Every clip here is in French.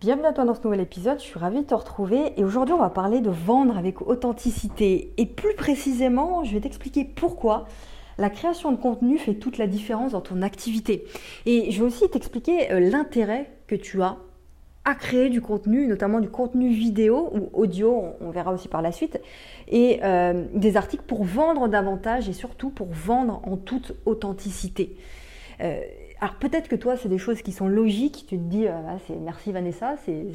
Bienvenue à toi dans ce nouvel épisode, je suis ravie de te retrouver et aujourd'hui on va parler de vendre avec authenticité et plus précisément je vais t'expliquer pourquoi la création de contenu fait toute la différence dans ton activité. Et je vais aussi t'expliquer euh, l'intérêt que tu as à créer du contenu, notamment du contenu vidéo ou audio, on verra aussi par la suite, et euh, des articles pour vendre davantage et surtout pour vendre en toute authenticité. Euh, alors peut-être que toi, c'est des choses qui sont logiques, tu te dis, euh, c'est merci Vanessa, c'est,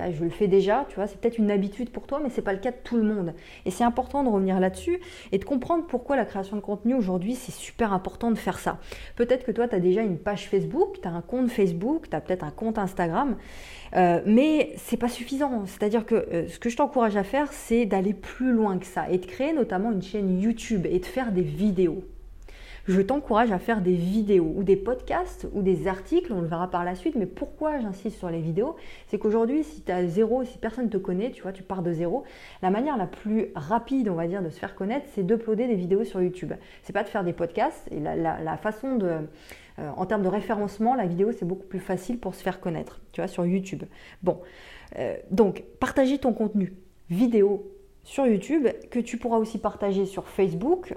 ah, je le fais déjà, tu vois, c'est peut-être une habitude pour toi, mais ce n'est pas le cas de tout le monde. Et c'est important de revenir là-dessus et de comprendre pourquoi la création de contenu aujourd'hui, c'est super important de faire ça. Peut-être que toi, tu as déjà une page Facebook, tu as un compte Facebook, tu as peut-être un compte Instagram, euh, mais c'est pas suffisant. C'est-à-dire que euh, ce que je t'encourage à faire, c'est d'aller plus loin que ça et de créer notamment une chaîne YouTube et de faire des vidéos je t'encourage à faire des vidéos ou des podcasts ou des articles, on le verra par la suite, mais pourquoi j'insiste sur les vidéos? C'est qu'aujourd'hui, si tu as zéro, si personne ne te connaît, tu vois, tu pars de zéro, la manière la plus rapide, on va dire, de se faire connaître, c'est d'uploader des vidéos sur YouTube. C'est pas de faire des podcasts, et la, façon de... Euh, en termes de référencement, la vidéo, c'est beaucoup plus facile pour se faire connaître, tu vois, sur YouTube. Bon, euh, donc, partager ton contenu, vidéo, sur YouTube, que tu pourras aussi partager sur Facebook,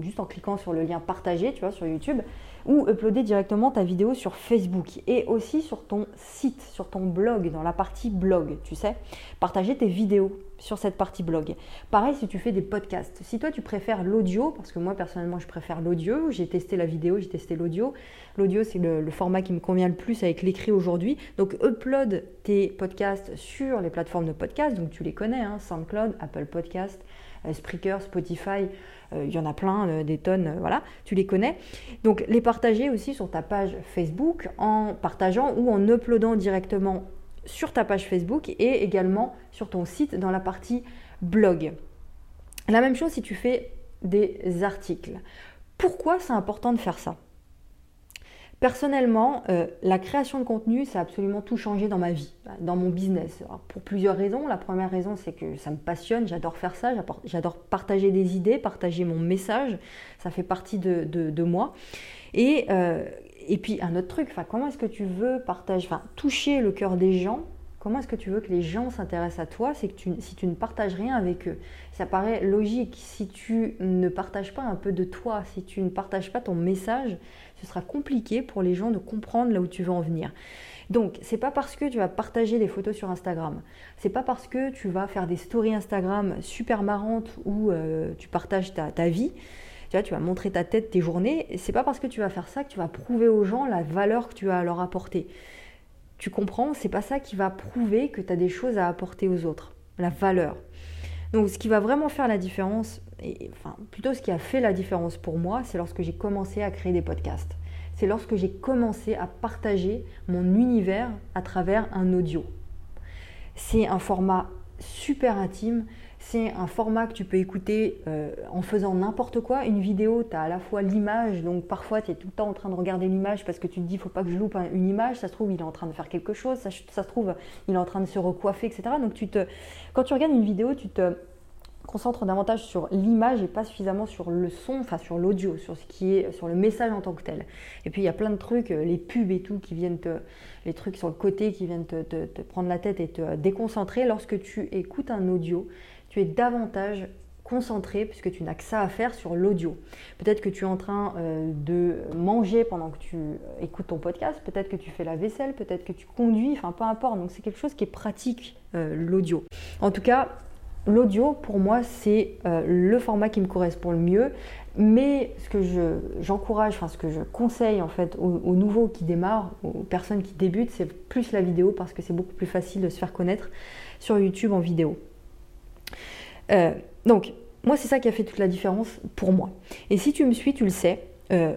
juste en cliquant sur le lien partager, tu vois, sur YouTube, ou uploader directement ta vidéo sur Facebook et aussi sur ton site, sur ton blog, dans la partie blog, tu sais. Partager tes vidéos sur cette partie blog. Pareil si tu fais des podcasts. Si toi tu préfères l'audio, parce que moi personnellement je préfère l'audio, j'ai testé la vidéo, j'ai testé l'audio. L'audio c'est le, format qui me convient le plus avec l'écrit aujourd'hui. Donc upload tes podcasts sur les plateformes de podcast, donc tu les connais, hein, SoundCloud, Apple Podcast, Spreaker, Spotify, euh, il y en a plein, euh, des tonnes, voilà, tu les connais. Donc les partager aussi sur ta page Facebook en partageant ou en uploadant directement sur ta page Facebook et également sur ton site dans la partie blog. La même chose si tu fais des articles. Pourquoi c'est important de faire ça? Personnellement, euh, la création de contenu, ça a absolument tout changé dans ma vie, dans mon business. pour plusieurs raisons. La première raison, c'est que ça me passionne, j'adore faire ça, j'adore partager des idées, partager mon message, ça fait partie de, moi. Et, euh, et puis un autre truc, comment est-ce que tu veux partager, toucher le cœur des gens Comment est-ce que tu veux que les gens s'intéressent à toi que si tu ne partages rien avec eux, ça paraît logique. Si tu ne partages pas un peu de toi, si tu ne partages pas ton message, ce sera compliqué pour les gens de comprendre là où tu veux en venir. Donc, c'est pas parce que tu vas partager des photos sur Instagram, c'est pas parce que tu vas faire des stories Instagram super marrantes où euh, tu partages ta, vie, tu vois, tu vas montrer ta tête, tes journées, c'est pas parce que tu vas faire ça que tu vas prouver aux gens la valeur que tu as à leur apporter. Tu comprends C'est pas ça qui va prouver que tu as des choses à apporter aux autres, la valeur. Donc ce qui va vraiment faire la différence, et, enfin plutôt ce qui a fait la différence pour moi, c'est lorsque j'ai commencé à créer des podcasts. C'est lorsque j'ai commencé à partager mon univers à travers un audio. C'est un format super intime, c'est un format que tu peux écouter euh, en faisant n'importe quoi. Une vidéo, tu as à la fois l'image, donc parfois tu es tout le temps en train de regarder l'image parce que tu te dis, faut pas que je loupe une image. Ça se trouve, il est en train de faire quelque chose. Ça, se trouve, il est en train de se recoiffer, etc. Donc tu te, quand tu regardes une vidéo, tu te concentres davantage sur l'image et pas suffisamment sur le son, enfin sur l'audio, sur ce qui est sur le message en tant que tel. Et puis il y a plein de trucs, euh, les pubs et tout qui viennent te, les trucs sur le côté qui viennent te, prendre la tête et te déconcentrer. Lorsque tu écoutes un audio, tu es davantage concentré puisque tu n'as que ça à faire sur l'audio. Peut-être que tu es en train euh, de manger pendant que tu euh, écoutes ton podcast, peut-être que tu fais la vaisselle, peut-être que tu conduis, enfin peu importe. Donc c'est quelque chose qui est pratique, l'audio. En tout cas, l'audio pour moi c'est le format qui me correspond le mieux. Mais ce que j'encourage, enfin ce que je conseille en fait aux, aux, nouveaux qui démarrent, aux personnes qui débutent, c'est plus la vidéo parce que c'est beaucoup plus facile de se faire connaître sur YouTube en vidéo. Euh, donc, moi, c'est ça qui a fait toute la différence pour moi. Et si tu me suis, tu le sais, euh,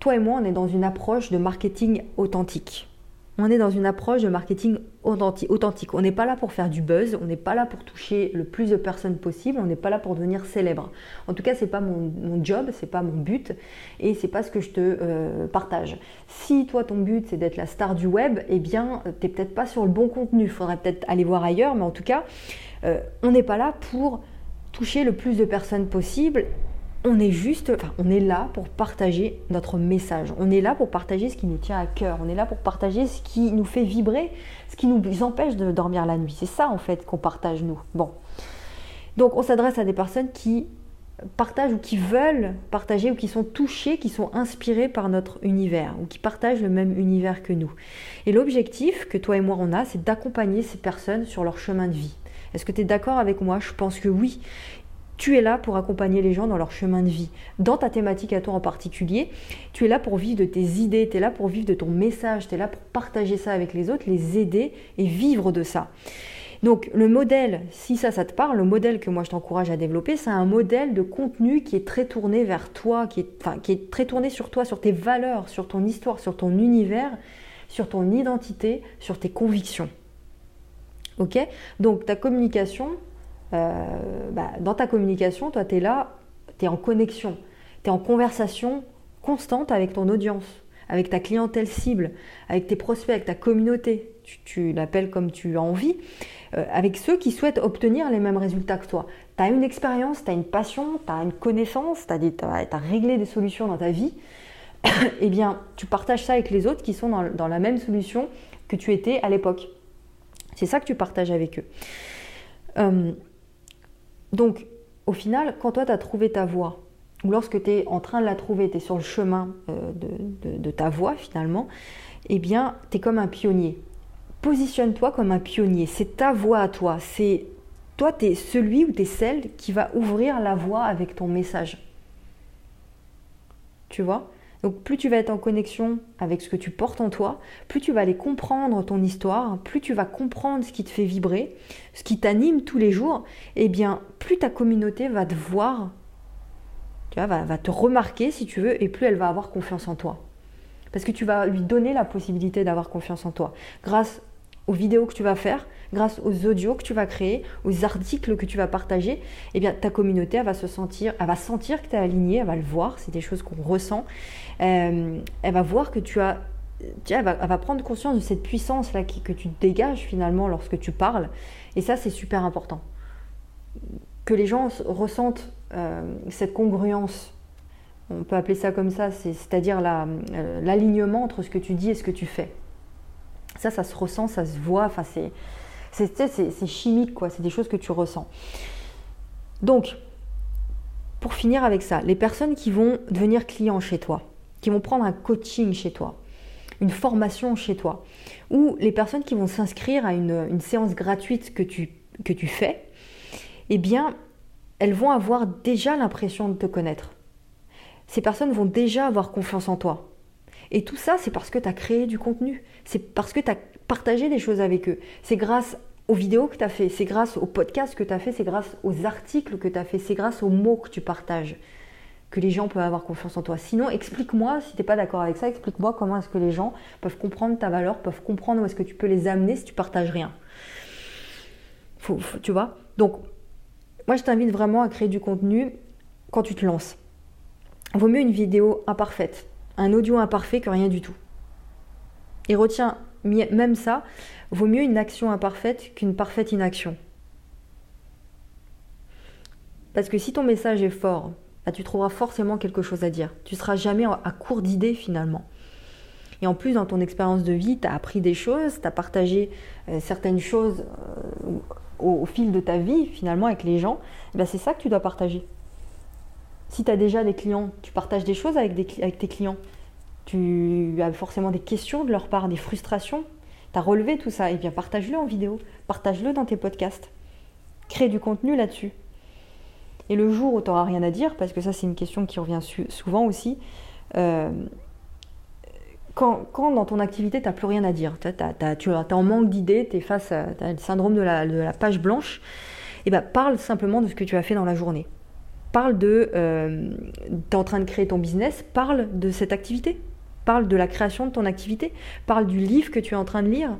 toi et moi, on est dans une approche de marketing authentique. On est dans une approche de marketing authentique. On n'est pas là pour faire du buzz, on n'est pas là pour toucher le plus de personnes possible, on n'est pas là pour devenir célèbre. En tout cas, c'est pas mon, mon job, c'est pas mon but et c'est pas ce que je te euh, partage. Si toi ton but c'est d'être la star du web, eh bien, tu n'es peut-être pas sur le bon contenu. Il faudrait peut-être aller voir ailleurs, mais en tout cas, on n'est pas là pour toucher le plus de personnes possible on est juste, enfin, on est là pour partager notre message. On est là pour partager ce qui nous tient à cœur. On est là pour partager ce qui nous fait vibrer, ce qui nous empêche de dormir la nuit. C'est ça en fait qu'on partage nous. Bon. Donc on s'adresse à des personnes qui partagent ou qui veulent partager ou qui sont touchés, qui sont inspirés par notre univers ou qui partagent le même univers que nous. Et l'objectif que toi et moi on a, c'est d'accompagner ces personnes sur leur chemin de vie. Est-ce que tu es d'accord avec moi? Je pense que oui. Tu es là pour accompagner les gens dans leur chemin de vie. Dans ta thématique à toi en particulier, tu es là pour vivre de tes idées, tu es là pour vivre de ton message, tu es là pour partager ça avec les autres, les aider et vivre de ça. Donc le modèle, si ça, ça te parle, le modèle que moi je t'encourage à développer, c'est un modèle de contenu qui est très tourné vers toi, qui est, très tourné sur toi, sur tes valeurs, sur ton histoire, sur ton univers, sur ton identité, sur tes convictions. Ok? Donc ta communication, euh, bah, dans ta communication, toi tu es là, tu es en connexion, tu es en conversation constante avec ton audience, avec ta clientèle cible, avec tes prospects, avec ta communauté, tu, l'appelles comme tu as envie, euh, avec ceux qui souhaitent obtenir les mêmes résultats que toi. Tu as une expérience, tu as une passion, tu as une connaissance, tu as, réglé des solutions dans ta vie, eh bien, tu partages ça avec les autres qui sont dans, la même solution que tu étais à l'époque. C'est ça que tu partages avec eux. Euh, donc, au final, quand toi, tu as trouvé ta voie, ou lorsque tu es en train de la trouver, tu es sur le chemin euh, de, ta voie finalement, eh bien, tu es comme un pionnier positionne-toi comme un pionnier. C'est ta voix à toi. C'est toi, tu es celui ou tu es celle qui va ouvrir la voie avec ton message. Tu vois? Donc plus tu vas être en connexion avec ce que tu portes en toi, plus tu vas aller comprendre ton histoire, plus tu vas comprendre ce qui te fait vibrer, ce qui t'anime tous les jours, et eh bien plus ta communauté va te voir, tu vois, va, va te remarquer si tu veux, et plus elle va avoir confiance en toi. Parce que tu vas lui donner la possibilité d'avoir confiance en toi. Grâce aux vidéos que tu vas faire, grâce aux audios que tu vas créer, aux articles que tu vas partager, eh bien ta communauté va se sentir, elle va sentir que tu es aligné, elle va le voir, c'est des choses qu'on ressent. Euh, elle va voir que tu as elle va, elle va, prendre conscience de cette puissance là que tu dégages finalement lorsque tu parles. Et ça, c'est super important. Que les gens ressentent euh, cette congruence, on peut appeler ça comme ça, c'est-à-dire euh, l'alignement entre ce que tu dis et ce que tu fais. Ça, ça se ressent, ça se voit, enfin c'est, c'est, chimique, quoi, c'est des choses que tu ressens. Donc, pour finir avec ça, les personnes qui vont devenir clients chez toi, qui vont prendre un coaching chez toi, une formation chez toi, ou les personnes qui vont s'inscrire à une, séance gratuite que tu, que tu fais, eh bien, elles vont avoir déjà l'impression de te connaître. Ces personnes vont déjà avoir confiance en toi. Et tout ça, c'est parce que tu as créé du contenu. C'est parce que tu as partagé des choses avec eux. C'est grâce aux vidéos que tu as fait, c'est grâce aux podcasts que tu as fait, c'est grâce aux articles que tu as fait, c'est grâce aux mots que tu partages que les gens peuvent avoir confiance en toi. Sinon, explique-moi, si tu n'es pas d'accord avec ça, explique-moi comment est-ce que les gens peuvent comprendre ta valeur, peuvent comprendre où est-ce que tu peux les amener si tu partages rien. tu vois? Donc, moi, je t'invite vraiment à créer du contenu quand tu te lances. Vaut mieux une vidéo imparfaite un audio imparfait que rien du tout. Et retiens même ça, vaut mieux une action imparfaite qu'une parfaite inaction. Parce que si ton message est fort, bah, tu trouveras forcément quelque chose à dire. Tu seras jamais à court d'idées finalement. Et en plus, dans ton expérience de vie, tu as appris des choses, tu as partagé euh, certaines choses euh, au, fil de ta vie finalement avec les gens. Bah, c'est ça que tu dois partager. Si tu as déjà des clients, tu partages des choses avec, tes clients. Tu as forcément des questions de leur part, des frustrations. Tu as relevé tout ça. Et eh bien partage-le en vidéo, partage-le dans tes podcasts. Crée du contenu là-dessus. Et le jour où tu n'auras rien à dire, parce que ça c'est une question qui revient souvent aussi, euh, quand, dans ton activité tu n'as plus rien à dire, tu es en manque d'idées, tu es face à le syndrome de la, page blanche, et eh ben, parle simplement de ce que tu as fait dans la journée parle de, euh, tu es en train de créer ton business, parle de cette activité, parle de la création de ton activité, parle du livre que tu es en train de lire,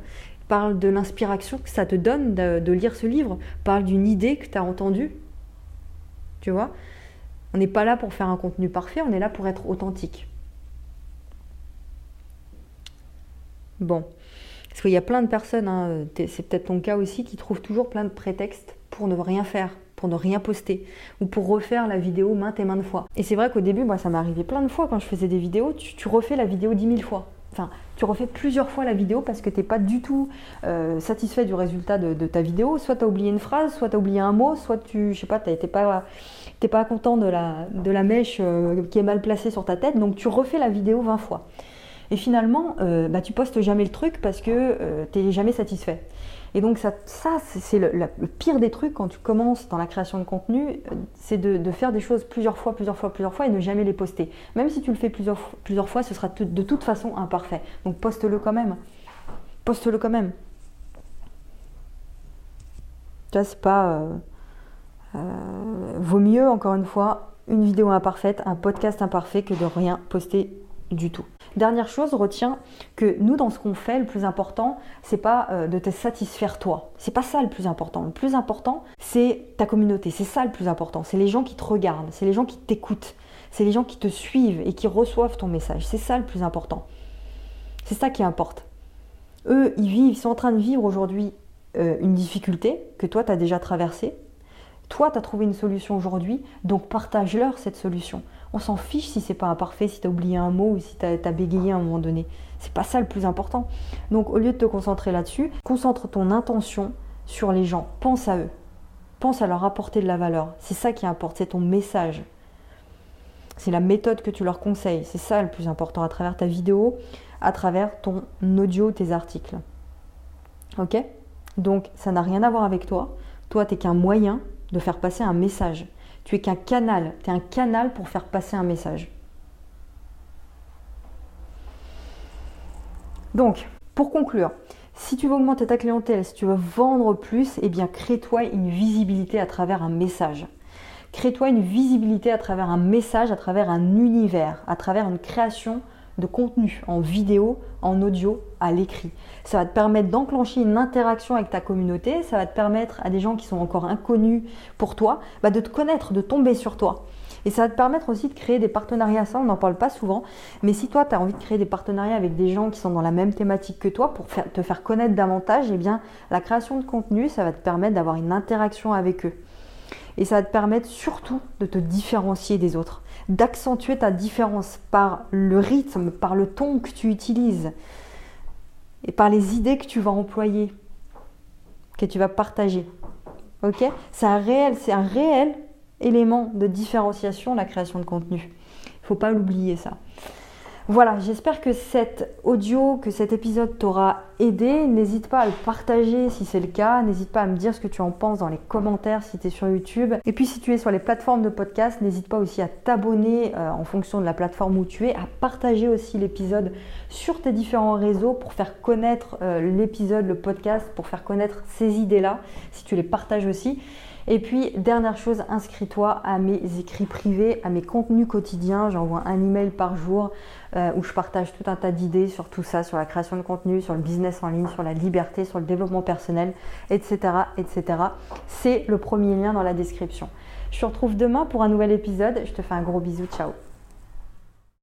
parle de l'inspiration que ça te donne de, lire ce livre, parle d'une idée que tu as entendue. Tu vois? On n'est pas là pour faire un contenu parfait, on est là pour être authentique. Bon. Parce qu'il y a plein de personnes, hein, c'est peut-être ton cas aussi, qui trouvent toujours plein de prétextes pour ne rien faire, pour ne rien poster ou pour refaire la vidéo maintes et maintes fois. Et c'est vrai qu'au début, moi, ça m'est arrivé plein de fois quand je faisais des vidéos, tu, refais la vidéo dix mille fois. Enfin, tu refais plusieurs fois la vidéo parce que tu n'es pas du tout euh, satisfait du résultat de, ta vidéo. Soit tu as oublié une phrase, soit tu as oublié un mot, soit tu, je sais pas, tu n'es pas, pas content de la, mèche euh, qui est mal placée sur ta tête, donc tu refais la vidéo 20 fois. Et finalement, euh, bah, tu postes jamais le truc parce que tu n'es jamais satisfait. Et donc ça, c'est le, pire des trucs quand tu commences dans la création de contenu, euh, c'est de, faire des choses plusieurs fois, plusieurs fois, plusieurs fois et ne jamais les poster. Même si tu le fais plusieurs, plusieurs fois, ce sera de toute façon imparfait. Donc poste-le quand même. Poste-le quand même. Tu vois, c'est pas... vaut mieux, encore une fois, une vidéo imparfaite, un podcast imparfait que de rien poster du tout. Dernière chose, retiens que nous, dans ce qu'on fait, le plus important, c'est pas euh, de te satisfaire toi. C'est pas ça le plus important. Le plus important, c'est ta communauté. C'est ça le plus important. C'est les gens qui te regardent, c'est les gens qui t'écoutent, c'est les gens qui te suivent et qui reçoivent ton message. C'est ça le plus important. C'est ça qui importe. Eux, ils vivent, ils sont en train de vivre aujourd'hui euh, une difficulté que toi, tu as déjà traversée. Toi, tu as trouvé une solution aujourd'hui, donc partage-leur cette solution. On s'en fiche si c'est pas imparfait, si tu as oublié un mot ou si tu as, bégayé à un moment donné. C'est pas ça le plus important. Donc au lieu de te concentrer là-dessus, concentre ton intention sur les gens. Pense à eux. Pense à leur apporter de la valeur. C'est ça qui importe, c'est ton message. C'est la méthode que tu leur conseilles. C'est ça le plus important à travers ta vidéo, à travers ton audio, tes articles. Ok? Donc ça n'a rien à voir avec toi. Toi, tu n'es qu'un moyen de faire passer un message. Tu es qu'un canal. Tu es un canal pour faire passer un message. Donc, pour conclure, si tu veux augmenter ta clientèle, si tu veux vendre plus, eh bien crée-toi une visibilité à travers un message. Crée-toi une visibilité à travers un message, à travers un univers, à travers une création de contenu en vidéo, en audio, à l'écrit. Ça va te permettre d'enclencher une interaction avec ta communauté, ça va te permettre à des gens qui sont encore inconnus pour toi, bah, de te connaître, de tomber sur toi. Et ça va te permettre aussi de créer des partenariats, ça on n'en parle pas souvent, mais si toi tu as envie de créer des partenariats avec des gens qui sont dans la même thématique que toi pour te faire connaître davantage, eh bien la création de contenu, ça va te permettre d'avoir une interaction avec eux. Et ça va te permettre surtout de te différencier des autres d'accentuer ta différence par le rythme, par le ton que tu utilises et par les idées que tu vas employer, que tu vas partager. Ok? C'est un réel, c'est élément de différenciation la création de contenu. Il faut pas l'oublier ça. Voilà, j'espère que cet audio, que cet épisode t'aura aidé. N'hésite pas à le partager si c'est le cas. N'hésite pas à me dire ce que tu en penses dans les commentaires si tu es sur YouTube. Et puis si tu es sur les plateformes de podcast, n'hésite pas aussi à t'abonner euh, en fonction de la plateforme où tu es, à partager aussi l'épisode sur tes différents réseaux pour faire connaître euh, l'épisode, le podcast, pour faire connaître ces idées-là, si tu les partages aussi. Et puis, dernière chose, inscris-toi à mes écrits privés, à mes contenus quotidiens. J'envoie un email par jour euh, où je partage tout un tas d'idées sur tout ça, sur la création de contenu, sur le en ligne, sur la liberté, sur le développement personnel, etc. etc. C'est le premier lien dans la description. Je te retrouve demain pour un nouvel épisode. Je te fais un gros bisou. Ciao